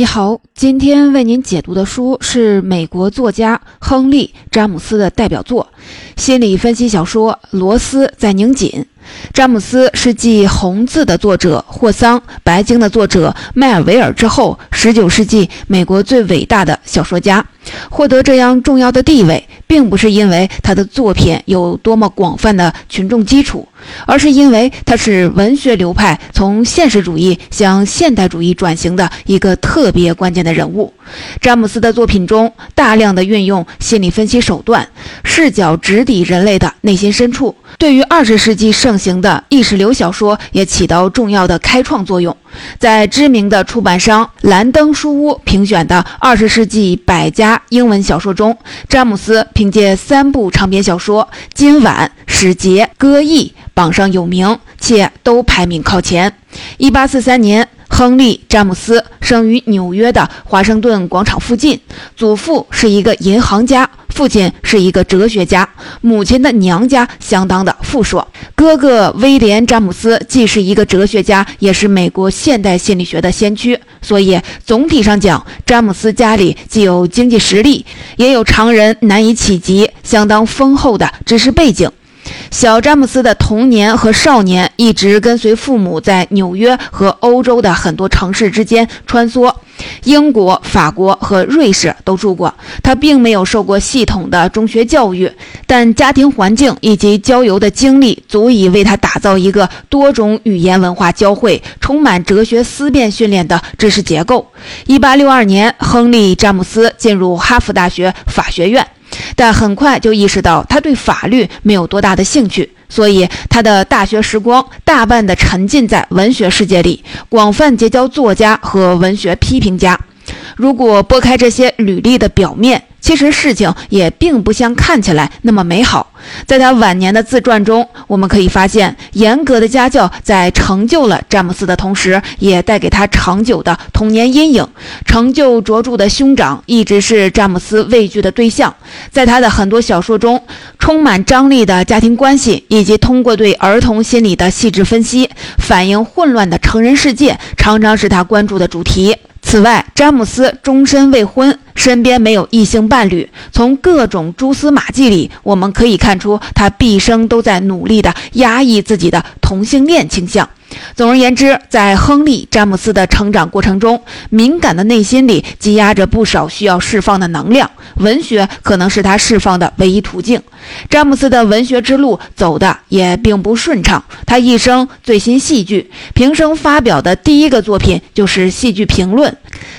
你好，今天为您解读的书是美国作家亨利·詹姆斯的代表作心理分析小说《罗斯在拧紧》。詹姆斯是继《红字》的作者霍桑、《白鲸》的作者迈尔维尔之后，19世纪美国最伟大的小说家。获得这样重要的地位，并不是因为他的作品有多么广泛的群众基础。而是因为他是文学流派从现实主义向现代主义转型的一个特别关键的人物。詹姆斯的作品中大量的运用心理分析手段，视角直抵人类的内心深处，对于二十世纪盛行的意识流小说也起到重要的开创作用。在知名的出版商兰登书屋评选的二十世纪百家英文小说中，詹姆斯凭借三部长篇小说《今晚》《使节》《歌忆》。榜上有名，且都排名靠前。一八四三年，亨利·詹姆斯生于纽约的华盛顿广场附近。祖父是一个银行家，父亲是一个哲学家，母亲的娘家相当的富庶。哥哥威廉·詹姆斯既是一个哲学家，也是美国现代心理学的先驱。所以，总体上讲，詹姆斯家里既有经济实力，也有常人难以企及、相当丰厚的知识背景。小詹姆斯的童年和少年一直跟随父母在纽约和欧洲的很多城市之间穿梭，英国、法国和瑞士都住过。他并没有受过系统的中学教育，但家庭环境以及郊游的经历足以为他打造一个多种语言文化交汇、充满哲学思辨训练的知识结构。1862年，亨利·詹姆斯进入哈佛大学法学院。但很快就意识到他对法律没有多大的兴趣，所以他的大学时光大半的沉浸在文学世界里，广泛结交作家和文学批评家。如果拨开这些履历的表面，其实事情也并不像看起来那么美好。在他晚年的自传中，我们可以发现，严格的家教在成就了詹姆斯的同时，也带给他长久的童年阴影。成就卓著的兄长一直是詹姆斯畏惧的对象。在他的很多小说中，充满张力的家庭关系，以及通过对儿童心理的细致分析，反映混乱的成人世界，常常是他关注的主题。此外，詹姆斯终身未婚，身边没有异性伴侣。从各种蛛丝马迹里，我们可以看出他毕生都在努力地压抑自己的同性恋倾向。总而言之，在亨利·詹姆斯的成长过程中，敏感的内心里积压着不少需要释放的能量，文学可能是他释放的唯一途径。詹姆斯的文学之路走的也并不顺畅，他一生醉心戏剧，平生发表的第一个作品就是戏剧评论。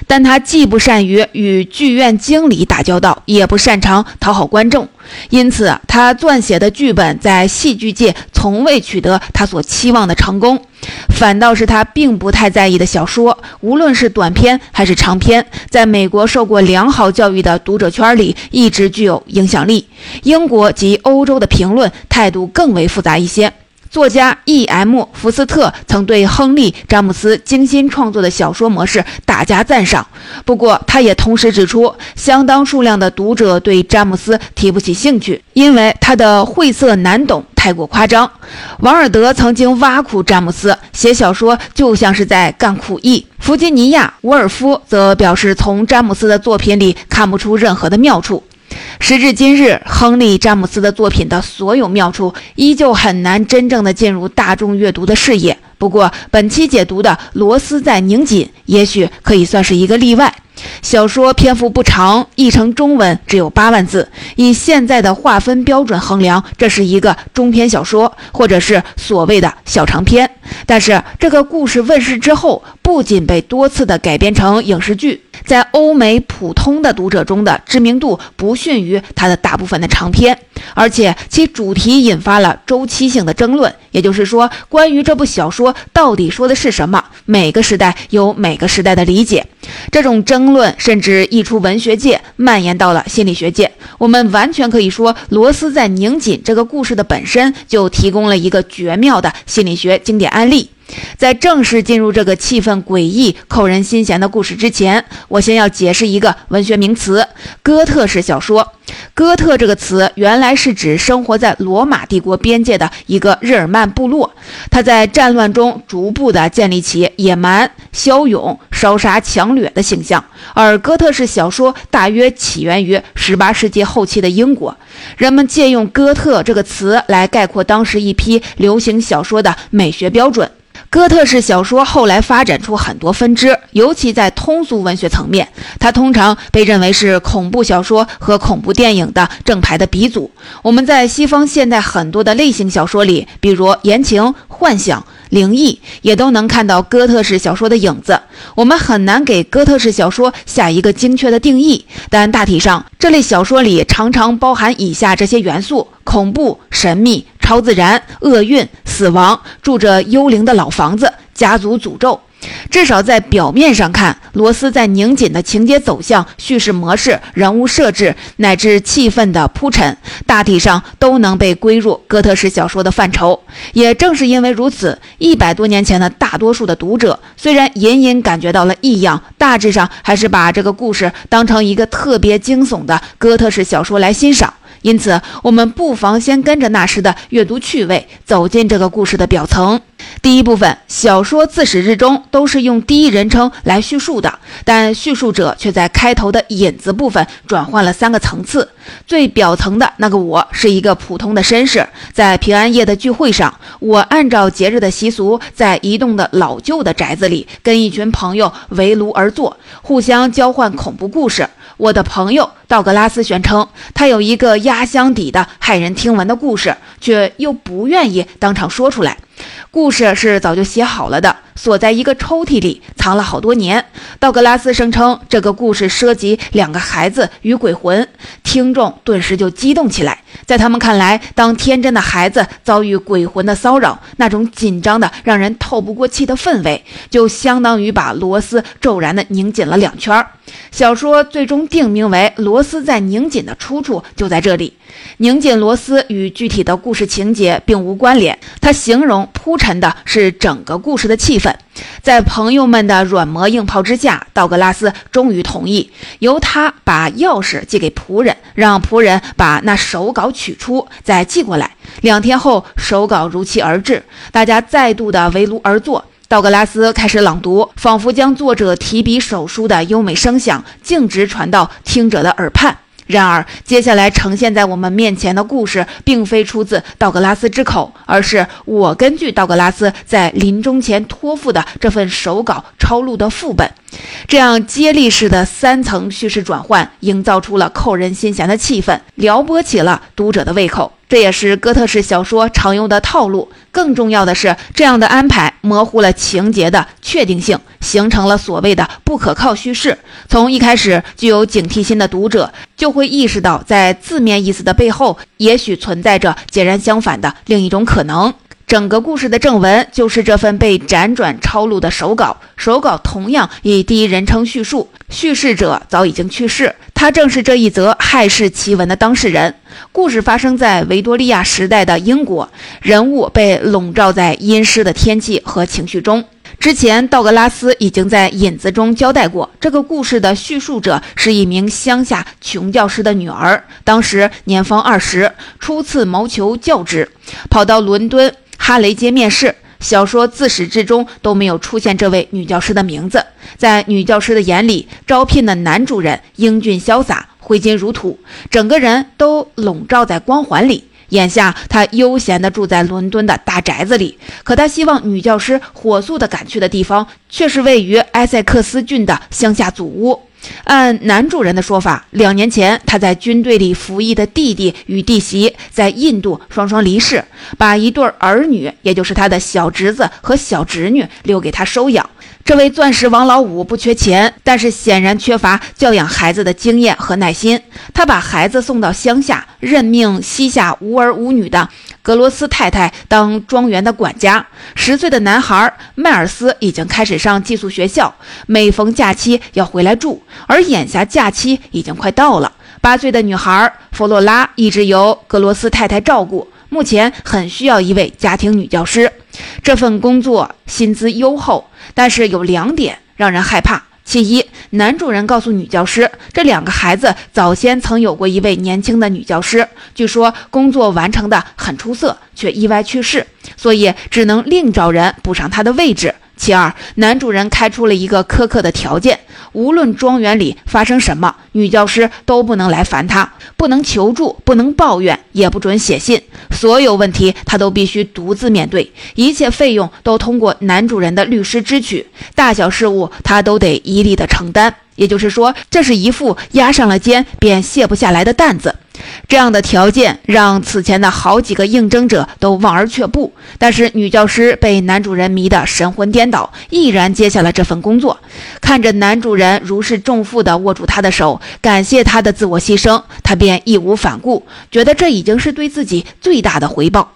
但他既不善于与剧院经理打交道，也不擅长讨好观众，因此他撰写的剧本在戏剧界从未取得他所期望的成功。反倒是他并不太在意的小说，无论是短篇还是长篇，在美国受过良好教育的读者圈里一直具有影响力。英国及欧洲的评论态度更为复杂一些。作家 E.M. 福斯特曾对亨利·詹姆斯精心创作的小说模式大加赞赏。不过，他也同时指出，相当数量的读者对詹姆斯提不起兴趣，因为他的晦涩难懂，太过夸张。王尔德曾经挖苦詹姆斯，写小说就像是在干苦役。弗吉尼亚·沃尔夫则表示，从詹姆斯的作品里看不出任何的妙处。时至今日，亨利·詹姆斯的作品的所有妙处依旧很难真正的进入大众阅读的视野。不过，本期解读的《罗斯在拧紧》也许可以算是一个例外。小说篇幅不长，译成中文只有八万字。以现在的划分标准衡量，这是一个中篇小说，或者是所谓的小长篇。但是，这个故事问世之后，不仅被多次的改编成影视剧。在欧美普通的读者中的知名度不逊于它的大部分的长篇，而且其主题引发了周期性的争论。也就是说，关于这部小说到底说的是什么，每个时代有每个时代的理解。这种争论甚至溢出文学界，蔓延到了心理学界。我们完全可以说，罗斯在拧紧这个故事的本身就提供了一个绝妙的心理学经典案例。在正式进入这个气氛诡异、扣人心弦的故事之前，我先要解释一个文学名词——哥特式小说。哥特这个词原来是指生活在罗马帝国边界的一个日耳曼部落，他在战乱中逐步地建立起野蛮、骁勇、烧杀抢掠的形象。而哥特式小说大约起源于18世纪后期的英国，人们借用“哥特”这个词来概括当时一批流行小说的美学标准。哥特式小说后来发展出很多分支，尤其在通俗文学层面，它通常被认为是恐怖小说和恐怖电影的正牌的鼻祖。我们在西方现代很多的类型小说里，比如言情、幻想。灵异也都能看到哥特式小说的影子。我们很难给哥特式小说下一个精确的定义，但大体上，这类小说里常常包含以下这些元素：恐怖、神秘、超自然、厄运、死亡、住着幽灵的老房子、家族诅咒。至少在表面上看，罗斯在拧紧的情节走向、叙事模式、人物设置乃至气氛的铺陈，大体上都能被归入哥特式小说的范畴。也正是因为如此，一百多年前的大多数的读者虽然隐隐感觉到了异样，大致上还是把这个故事当成一个特别惊悚的哥特式小说来欣赏。因此，我们不妨先跟着那时的阅读趣味，走进这个故事的表层。第一部分，小说自始至终都是用第一人称来叙述的，但叙述者却在开头的引子部分转换了三个层次。最表层的那个我是一个普通的绅士，在平安夜的聚会上，我按照节日的习俗，在一栋的老旧的宅子里，跟一群朋友围炉而坐，互相交换恐怖故事。我的朋友道格拉斯宣称，他有一个压箱底的骇人听闻的故事，却又不愿意当场说出来。故事是早就写好了的，锁在一个抽屉里，藏了好多年。道格拉斯声称，这个故事涉及两个孩子与鬼魂。听众顿时就激动起来。在他们看来，当天真的孩子遭遇鬼魂的骚扰，那种紧张的让人透不过气的氛围，就相当于把螺丝骤然的拧紧了两圈。小说最终定名为《螺丝在拧紧》的出处就在这里。拧紧螺丝与具体的故事情节并无关联，它形容铺陈的是整个故事的气氛。在朋友们的软磨硬泡之下，道格拉斯终于同意由他把钥匙寄给仆人，让仆人把那手稿取出，再寄过来。两天后，手稿如期而至，大家再度的围炉而坐。道格拉斯开始朗读，仿佛将作者提笔手书的优美声响径直传到听者的耳畔。然而，接下来呈现在我们面前的故事，并非出自道格拉斯之口，而是我根据道格拉斯在临终前托付的这份手稿抄录的副本。这样接力式的三层叙事转换，营造出了扣人心弦的气氛，撩拨起了读者的胃口。这也是哥特式小说常用的套路。更重要的是，这样的安排模糊了情节的确定性，形成了所谓的不可靠叙事。从一开始，具有警惕心的读者就会意识到，在字面意思的背后，也许存在着截然相反的另一种可能。整个故事的正文就是这份被辗转抄录的手稿，手稿同样以第一人称叙述，叙事者早已经去世，他正是这一则骇世奇闻的当事人。故事发生在维多利亚时代的英国，人物被笼罩在阴湿的天气和情绪中。之前，道格拉斯已经在引子中交代过，这个故事的叙述者是一名乡下穷教师的女儿，当时年方二十，初次谋求教职，跑到伦敦。哈雷街面试，小说自始至终都没有出现这位女教师的名字。在女教师的眼里，招聘的男主人英俊潇洒，挥金如土，整个人都笼罩在光环里。眼下，他悠闲地住在伦敦的大宅子里，可他希望女教师火速地赶去的地方，却是位于埃塞克斯郡的乡下祖屋。按男主人的说法，两年前他在军队里服役的弟弟与弟媳在印度双双离世，把一对儿女，也就是他的小侄子和小侄女留给他收养。这位钻石王老五不缺钱，但是显然缺乏教养孩子的经验和耐心。他把孩子送到乡下，任命膝下无儿无女的格罗斯太太当庄园的管家。十岁的男孩迈尔斯已经开始上寄宿学校，每逢假期要回来住。而眼下假期已经快到了，八岁的女孩弗洛拉一直由格罗斯太太照顾，目前很需要一位家庭女教师。这份工作薪资优厚，但是有两点让人害怕。其一，男主人告诉女教师，这两个孩子早先曾有过一位年轻的女教师，据说工作完成的很出色，却意外去世，所以只能另找人补上她的位置。其二，男主人开出了一个苛刻的条件：无论庄园里发生什么，女教师都不能来烦他，不能求助，不能抱怨，也不准写信。所有问题他都必须独自面对，一切费用都通过男主人的律师支取，大小事务他都得一力的承担。也就是说，这是一副压上了肩便卸不下来的担子。这样的条件让此前的好几个应征者都望而却步，但是女教师被男主人迷得神魂颠倒，毅然接下了这份工作。看着男主人如释重负地握住她的手，感谢她的自我牺牲，她便义无反顾，觉得这已经是对自己最大的回报。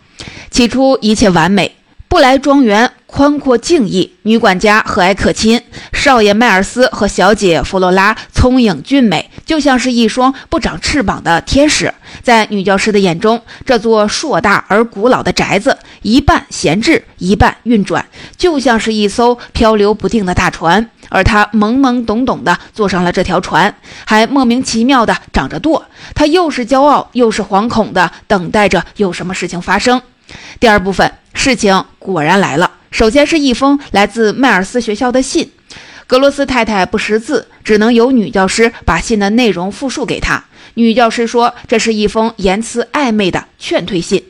起初一切完美。布莱庄园宽阔静谧，女管家和蔼可亲，少爷迈尔斯和小姐弗洛拉聪颖俊美，就像是一双不长翅膀的天使。在女教师的眼中，这座硕大而古老的宅子一半闲置，一半运转，就像是一艘漂流不定的大船。而她懵懵懂懂地坐上了这条船，还莫名其妙地长着舵。她又是骄傲又是惶恐地等待着有什么事情发生。第二部分，事情果然来了。首先是一封来自迈尔斯学校的信，格罗斯太太不识字，只能由女教师把信的内容复述给她。女教师说，这是一封言辞暧昧的劝退信，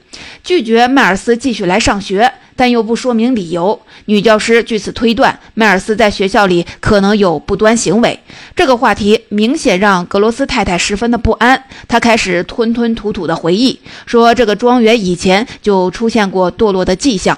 拒绝迈尔斯继续来上学。但又不说明理由，女教师据此推断，迈尔斯在学校里可能有不端行为。这个话题明显让格罗斯太太十分的不安，她开始吞吞吐吐的回忆说，这个庄园以前就出现过堕落的迹象，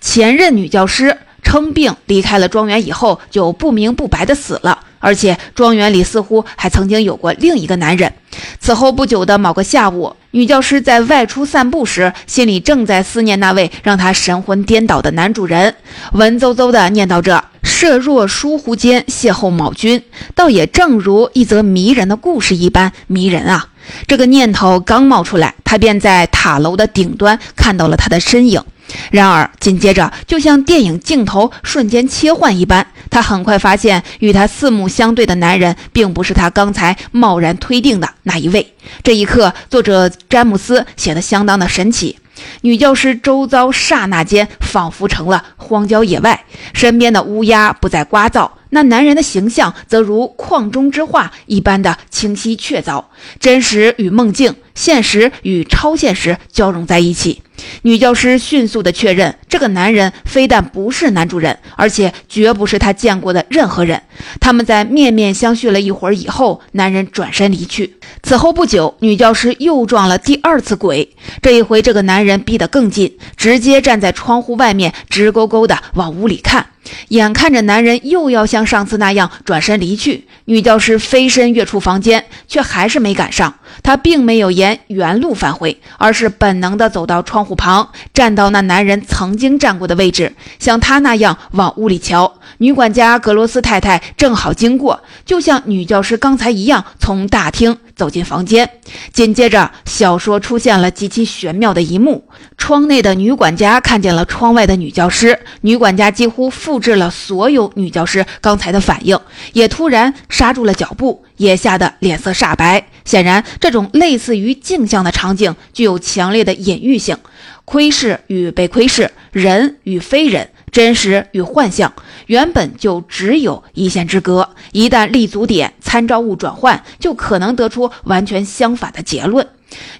前任女教师称病离开了庄园以后，就不明不白地死了。而且庄园里似乎还曾经有过另一个男人。此后不久的某个下午，女教师在外出散步时，心里正在思念那位让她神魂颠倒的男主人，文绉绉地念叨着：“设若疏忽间邂逅某君，倒也正如一则迷人的故事一般迷人啊！”这个念头刚冒出来，她便在塔楼的顶端看到了他的身影。然而，紧接着，就像电影镜头瞬间切换一般，他很快发现，与他四目相对的男人，并不是他刚才贸然推定的那一位。这一刻，作者詹姆斯写得相当的神奇。女教师周遭刹那间仿佛成了荒郊野外，身边的乌鸦不再聒噪，那男人的形象则如矿中之画一般的清晰确凿，真实与梦境，现实与超现实交融在一起。女教师迅速地确认，这个男人非但不是男主人，而且绝不是她见过的任何人。他们在面面相觑了一会儿以后，男人转身离去。此后不久，女教师又撞了第二次鬼。这一回，这个男人逼得更近，直接站在窗户外面，直勾勾地往屋里看。眼看着男人又要像上次那样转身离去，女教师飞身跃出房间，却还是没赶上。他并没有沿原路返回，而是本能地走到窗户旁，站到那男人曾经站过的位置，像他那样往屋里瞧。女管家格罗斯太太正好经过，就像女教师刚才一样，从大厅走进房间。紧接着，小说出现了极其玄妙的一幕：窗内的女管家看见了窗外的女教师，女管家几乎复制了所有女教师刚才的反应，也突然刹住了脚步，也吓得脸色煞白。显然，这种类似于镜像的场景具有强烈的隐喻性，窥视与被窥视，人与非人。真实与幻象原本就只有一线之隔，一旦立足点参照物转换，就可能得出完全相反的结论。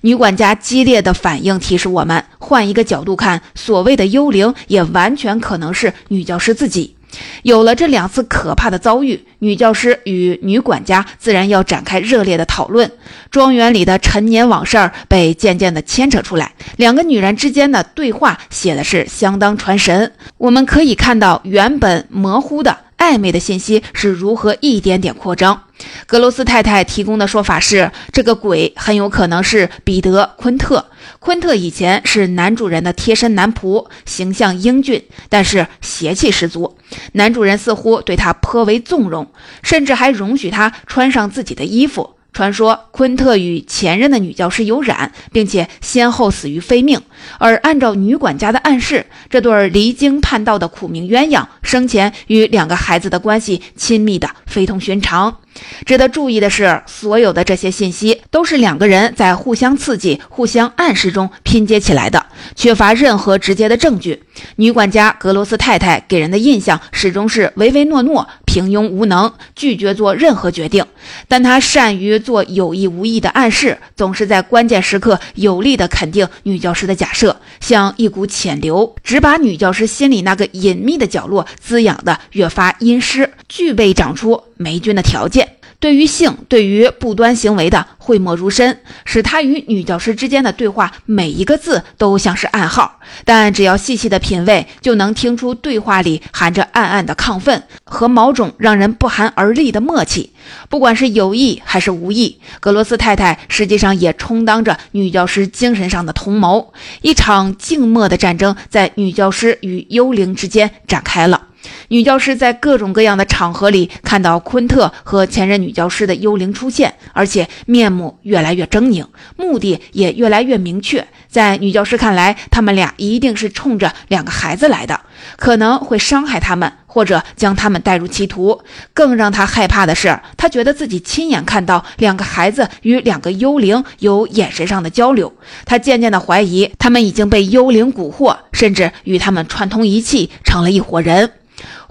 女管家激烈的反应提示我们，换一个角度看，所谓的幽灵也完全可能是女教师自己。有了这两次可怕的遭遇，女教师与女管家自然要展开热烈的讨论。庄园里的陈年往事被渐渐地牵扯出来，两个女人之间的对话写的是相当传神。我们可以看到原本模糊的。暧昧的信息是如何一点点扩张？格罗斯太太提供的说法是，这个鬼很有可能是彼得·昆特。昆特以前是男主人的贴身男仆，形象英俊，但是邪气十足。男主人似乎对他颇为纵容，甚至还容许他穿上自己的衣服。传说昆特与前任的女教师有染，并且先后死于非命。而按照女管家的暗示，这对离经叛道的苦命鸳鸯生前与两个孩子的关系亲密的非同寻常。值得注意的是，所有的这些信息都是两个人在互相刺激、互相暗示中拼接起来的，缺乏任何直接的证据。女管家格罗斯太太给人的印象始终是唯唯诺诺、平庸无能，拒绝做任何决定。但她善于做有意无意的暗示，总是在关键时刻有力地肯定女教师的假设，像一股浅流，只把女教师心里那个隐秘的角落滋养得越发阴湿，具备长出霉菌的条件。对于性，对于不端行为的讳莫如深，使他与女教师之间的对话每一个字都像是暗号。但只要细细的品味，就能听出对话里含着暗暗的亢奋和某种让人不寒而栗的默契。不管是有意还是无意，格罗斯太太实际上也充当着女教师精神上的同谋。一场静默的战争在女教师与幽灵之间展开了。女教师在各种各样的场合里看到昆特和前任女教师的幽灵出现，而且面目越来越狰狞，目的也越来越明确。在女教师看来，他们俩一定是冲着两个孩子来的，可能会伤害他们，或者将他们带入歧途。更让她害怕的是，她觉得自己亲眼看到两个孩子与两个幽灵有眼神上的交流。她渐渐地怀疑，他们已经被幽灵蛊惑，甚至与他们串通一气，成了一伙人。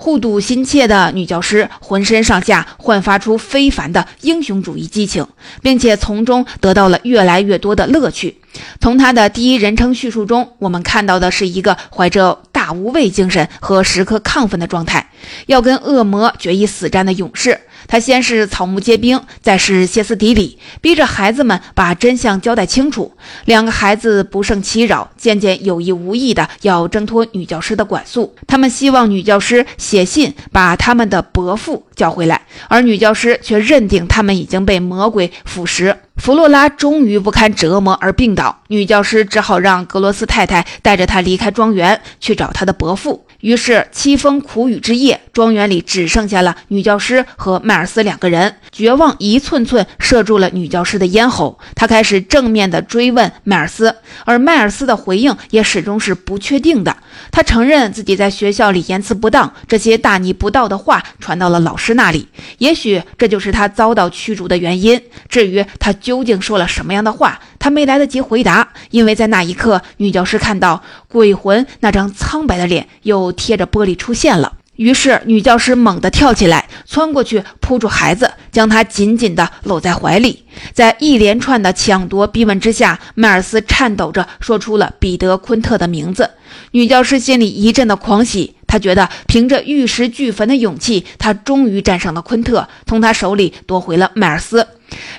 护犊心切的女教师浑身上下焕发出非凡的英雄主义激情，并且从中得到了越来越多的乐趣。从他的第一人称叙述中，我们看到的是一个怀着大无畏精神和时刻亢奋的状态，要跟恶魔决一死战的勇士。他先是草木皆兵，再是歇斯底里，逼着孩子们把真相交代清楚。两个孩子不胜其扰，渐渐有意无意的要挣脱女教师的管束。他们希望女教师写信把他们的伯父叫回来，而女教师却认定他们已经被魔鬼腐蚀。弗洛拉终于不堪折磨而病倒，女教师只好让格罗斯太太带着她离开庄园，去找她的伯父。于是，凄风苦雨之夜，庄园里只剩下了女教师和迈尔斯两个人。绝望一寸寸射住了女教师的咽喉。他开始正面的追问迈尔斯，而迈尔斯的回应也始终是不确定的。他承认自己在学校里言辞不当，这些大逆不道的话传到了老师那里。也许这就是他遭到驱逐的原因。至于他究竟说了什么样的话，他没来得及回答，因为在那一刻，女教师看到鬼魂那张苍白的脸又贴着玻璃出现了。于是，女教师猛地跳起来，窜过去扑住孩子，将他紧紧地搂在怀里。在一连串的抢夺逼问之下，迈尔斯颤抖着说出了彼得·昆特的名字。女教师心里一阵的狂喜，他觉得凭着玉石俱焚的勇气，他终于战胜了昆特，从他手里夺回了迈尔斯。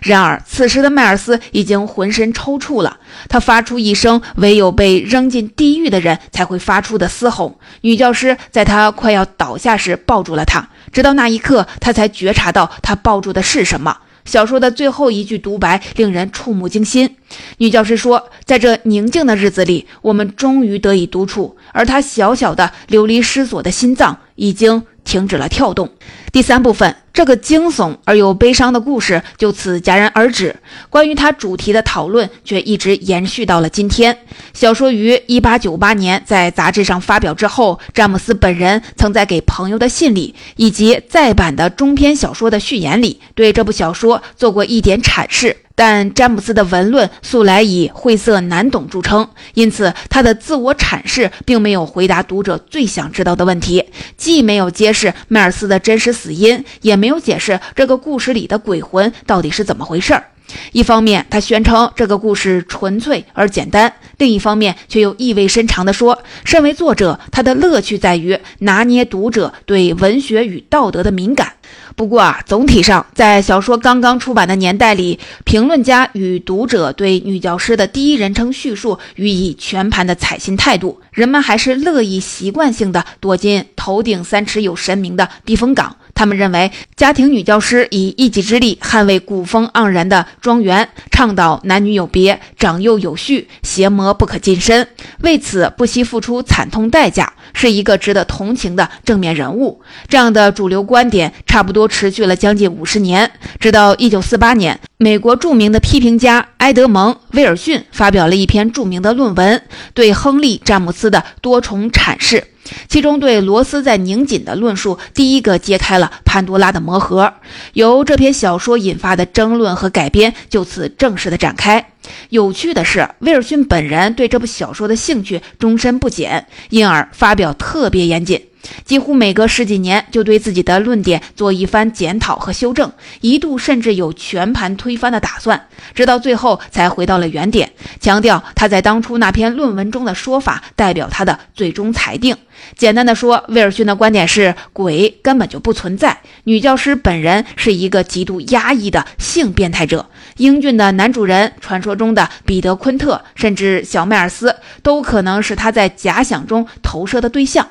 然而，此时的迈尔斯已经浑身抽搐了，他发出一声唯有被扔进地狱的人才会发出的嘶吼。女教师在他快要倒下时抱住了他，直到那一刻，他才觉察到他抱住的是什么。小说的最后一句独白令人触目惊心。女教师说：“在这宁静的日子里，我们终于得以独处，而她小小的、流离失所的心脏已经停止了跳动。”第三部分，这个惊悚而又悲伤的故事就此戛然而止。关于它主题的讨论却一直延续到了今天。小说于1898年在杂志上发表之后，詹姆斯本人曾在给朋友的信里以及再版的中篇小说的序言里对这部小说做过一点阐释。但詹姆斯的文论素来以晦涩难懂著称，因此他的自我阐释并没有回答读者最想知道的问题，既没有揭示迈尔斯的真实死因，也没有解释这个故事里的鬼魂到底是怎么回事儿。一方面，他宣称这个故事纯粹而简单；另一方面，却又意味深长地说，身为作者，他的乐趣在于拿捏读者对文学与道德的敏感。不过啊，总体上，在小说刚刚出版的年代里，评论家与读者对女教师的第一人称叙述予以全盘的采信态度，人们还是乐意习惯性的躲进头顶三尺有神明的避风港。他们认为，家庭女教师以一己之力捍卫古风盎然的庄园，倡导男女有别、长幼有序、邪魔不可近身，为此不惜付出惨痛代价，是一个值得同情的正面人物。这样的主流观点差不多持续了将近五十年，直到一九四八年，美国著名的批评家埃德蒙·威尔逊发表了一篇著名的论文，对亨利·詹姆斯的多重阐释。其中对罗斯在拧紧的论述，第一个揭开了潘多拉的魔盒。由这篇小说引发的争论和改编就此正式的展开。有趣的是，威尔逊本人对这部小说的兴趣终身不减，因而发表特别严谨。几乎每隔十几年就对自己的论点做一番检讨和修正，一度甚至有全盘推翻的打算，直到最后才回到了原点，强调他在当初那篇论文中的说法代表他的最终裁定。简单的说，威尔逊的观点是鬼根本就不存在，女教师本人是一个极度压抑的性变态者，英俊的男主人、传说中的彼得·昆特，甚至小迈尔斯，都可能是他在假想中投射的对象。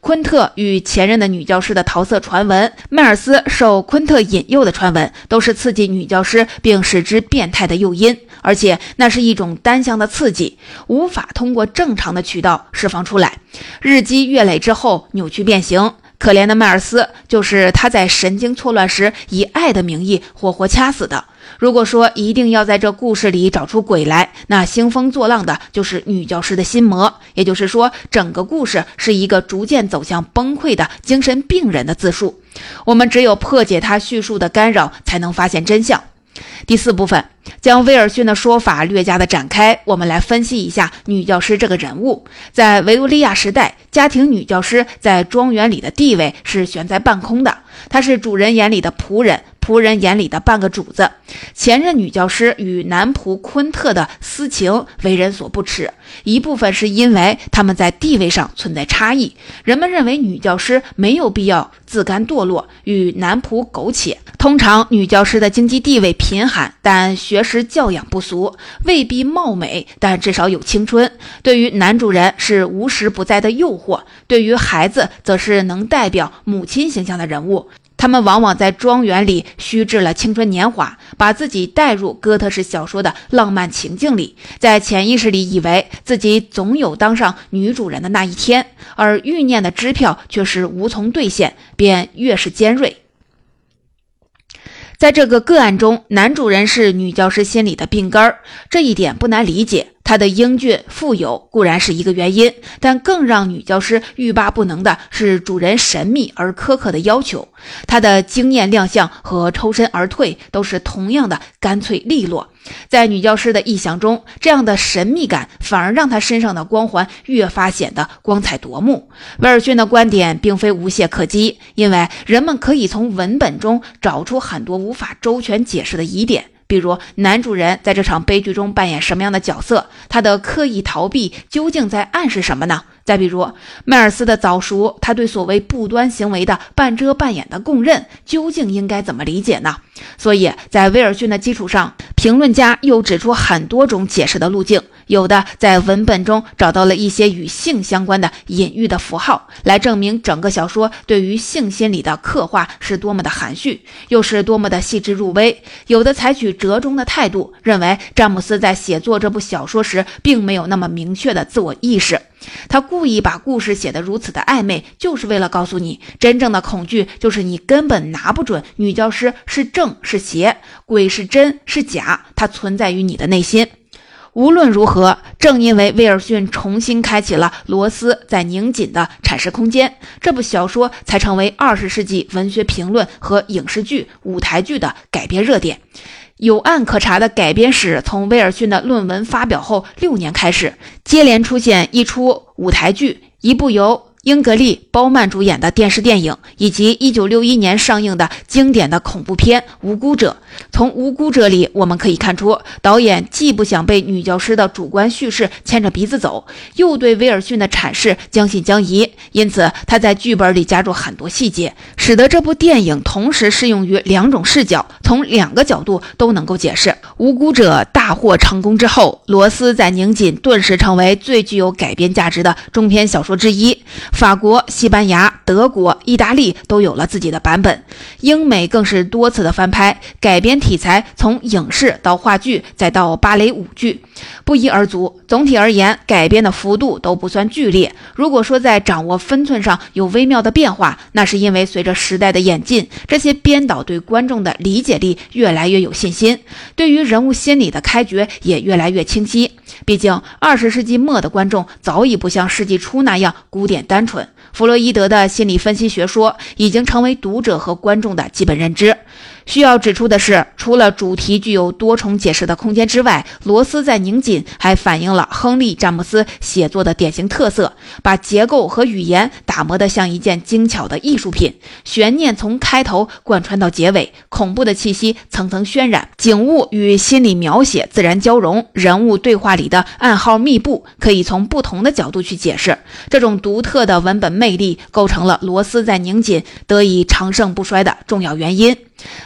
昆特与前任的女教师的桃色传闻，迈尔斯受昆特引诱的传闻，都是刺激女教师并使之变态的诱因，而且那是一种单向的刺激，无法通过正常的渠道释放出来，日积月累之后扭曲变形。可怜的迈尔斯，就是他在神经错乱时以爱的名义活活掐死的。如果说一定要在这故事里找出鬼来，那兴风作浪的就是女教师的心魔。也就是说，整个故事是一个逐渐走向崩溃的精神病人的自述。我们只有破解他叙述的干扰，才能发现真相。第四部分将威尔逊的说法略加的展开，我们来分析一下女教师这个人物。在维多利亚时代，家庭女教师在庄园里的地位是悬在半空的，她是主人眼里的仆人。仆人眼里的半个主子，前任女教师与男仆昆特的私情为人所不齿。一部分是因为他们在地位上存在差异，人们认为女教师没有必要自甘堕落，与男仆苟且。通常，女教师的经济地位贫寒，但学识教养不俗，未必貌美，但至少有青春。对于男主人是无时不在的诱惑，对于孩子则是能代表母亲形象的人物。他们往往在庄园里虚掷了青春年华，把自己带入哥特式小说的浪漫情境里，在潜意识里以为自己总有当上女主人的那一天，而欲念的支票却是无从兑现，便越是尖锐。在这个个案中，男主人是女教师心里的病根儿，这一点不难理解。他的英俊富有固然是一个原因，但更让女教师欲罢不能的是主人神秘而苛刻的要求。他的惊艳亮相和抽身而退都是同样的干脆利落。在女教师的臆想中，这样的神秘感反而让她身上的光环越发显得光彩夺目。威尔逊的观点并非无懈可击，因为人们可以从文本中找出很多无法周全解释的疑点。比如，男主人在这场悲剧中扮演什么样的角色？他的刻意逃避究竟在暗示什么呢？再比如，迈尔斯的早熟，他对所谓不端行为的半遮半掩的供认，究竟应该怎么理解呢？所以在威尔逊的基础上，评论家又指出很多种解释的路径。有的在文本中找到了一些与性相关的隐喻的符号，来证明整个小说对于性心理的刻画是多么的含蓄，又是多么的细致入微。有的采取折中的态度，认为詹姆斯在写作这部小说时并没有那么明确的自我意识，他故意把故事写得如此的暧昧，就是为了告诉你，真正的恐惧就是你根本拿不准女教师是正是邪，鬼是真是假，它存在于你的内心。无论如何，正因为威尔逊重新开启了罗斯在拧紧的阐释空间，这部小说才成为二十世纪文学评论和影视剧、舞台剧的改编热点。有案可查的改编史，从威尔逊的论文发表后六年开始，接连出现一出舞台剧，一部由。英格丽·褒曼主演的电视电影，以及1961年上映的经典的恐怖片《无辜者》。从《无辜者》里，我们可以看出，导演既不想被女教师的主观叙事牵着鼻子走，又对威尔逊的阐释将信将疑。因此，他在剧本里加入很多细节，使得这部电影同时适用于两种视角，从两个角度都能够解释。《无辜者》大获成功之后，罗斯在拧紧顿时成为最具有改编价值的中篇小说之一。法国、西班牙、德国、意大利都有了自己的版本，英美更是多次的翻拍改编题材，从影视到话剧，再到芭蕾舞剧。不一而足。总体而言，改编的幅度都不算剧烈。如果说在掌握分寸上有微妙的变化，那是因为随着时代的演进，这些编导对观众的理解力越来越有信心，对于人物心理的开掘也越来越清晰。毕竟，二十世纪末的观众早已不像世纪初那样古典单纯。弗洛伊德的心理分析学说已经成为读者和观众的基本认知。需要指出的是，除了主题具有多重解释的空间之外，罗斯在拧紧还反映了亨利·詹姆斯写作的典型特色，把结构和语言打磨得像一件精巧的艺术品。悬念从开头贯穿到结尾，恐怖的气息层层渲染，景物与心理描写自然交融，人物对话里的暗号密布，可以从不同的角度去解释。这种独特的文本魅力，构成了罗斯在拧紧得以长盛不衰的重要原因。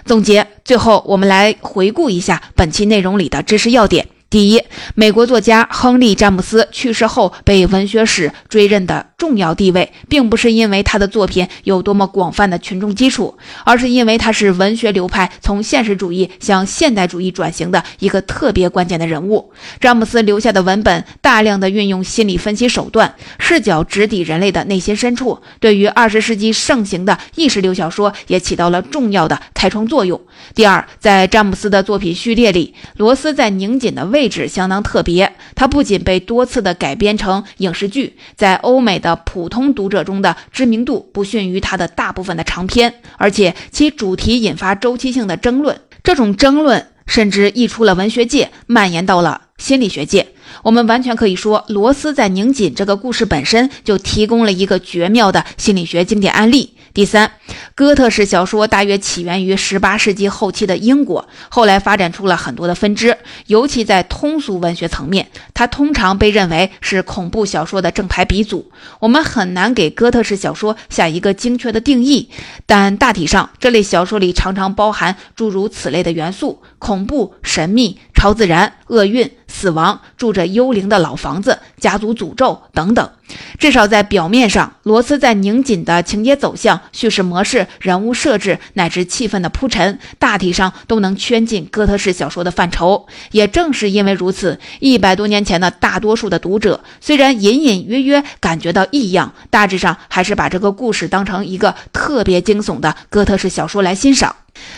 总结，最后我们来回顾一下本期内容里的知识要点。第一，美国作家亨利·詹姆斯去世后被文学史追认的重要地位，并不是因为他的作品有多么广泛的群众基础，而是因为他是文学流派从现实主义向现代主义转型的一个特别关键的人物。詹姆斯留下的文本大量的运用心理分析手段，视角直抵人类的内心深处，对于二十世纪盛行的意识流小说也起到了重要的开创作用。第二，在詹姆斯的作品序列里，罗斯在拧紧的位。位置相当特别，它不仅被多次的改编成影视剧，在欧美的普通读者中的知名度不逊于它的大部分的长篇，而且其主题引发周期性的争论，这种争论甚至溢出了文学界，蔓延到了心理学界。我们完全可以说，罗斯在拧紧这个故事本身就提供了一个绝妙的心理学经典案例。第三，哥特式小说大约起源于十八世纪后期的英国，后来发展出了很多的分支，尤其在通俗文学层面，它通常被认为是恐怖小说的正牌鼻祖。我们很难给哥特式小说下一个精确的定义，但大体上，这类小说里常常包含诸如此类的元素：恐怖、神秘、超自然、厄运、死亡、住着幽灵的老房子、家族诅咒等等。至少在表面上，罗斯在拧紧的情节走向、叙事模式、人物设置乃至气氛的铺陈，大体上都能圈进哥特式小说的范畴。也正是因为如此，一百多年前的大多数的读者，虽然隐隐约约感觉到异样，大致上还是把这个故事当成一个特别惊悚的哥特式小说来欣赏。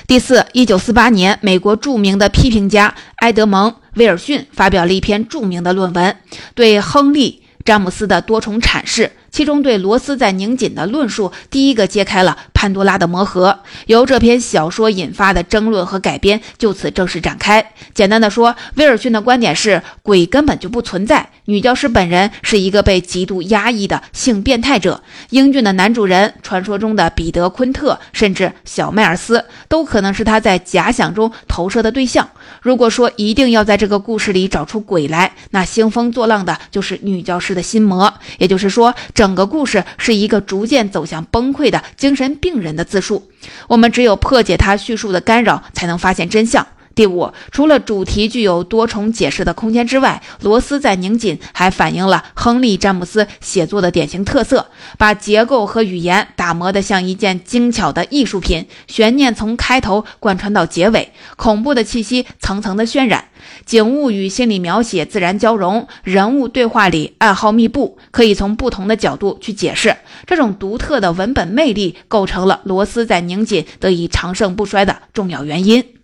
第四，一九四八年，美国著名的批评家埃德蒙·威尔逊发表了一篇著名的论文，对亨利。詹姆斯的多重阐释。其中对罗斯在拧紧的论述，第一个揭开了潘多拉的魔盒，由这篇小说引发的争论和改编就此正式展开。简单的说，威尔逊的观点是鬼根本就不存在，女教师本人是一个被极度压抑的性变态者，英俊的男主人，传说中的彼得·昆特，甚至小迈尔斯，都可能是他在假想中投射的对象。如果说一定要在这个故事里找出鬼来，那兴风作浪的就是女教师的心魔，也就是说。整个故事是一个逐渐走向崩溃的精神病人的自述，我们只有破解他叙述的干扰，才能发现真相。第五，除了主题具有多重解释的空间之外，罗斯在拧紧还反映了亨利·詹姆斯写作的典型特色，把结构和语言打磨得像一件精巧的艺术品，悬念从开头贯穿到结尾，恐怖的气息层层的渲染。景物与心理描写自然交融，人物对话里暗号密布，可以从不同的角度去解释。这种独特的文本魅力，构成了罗斯在拧紧得以长盛不衰的重要原因。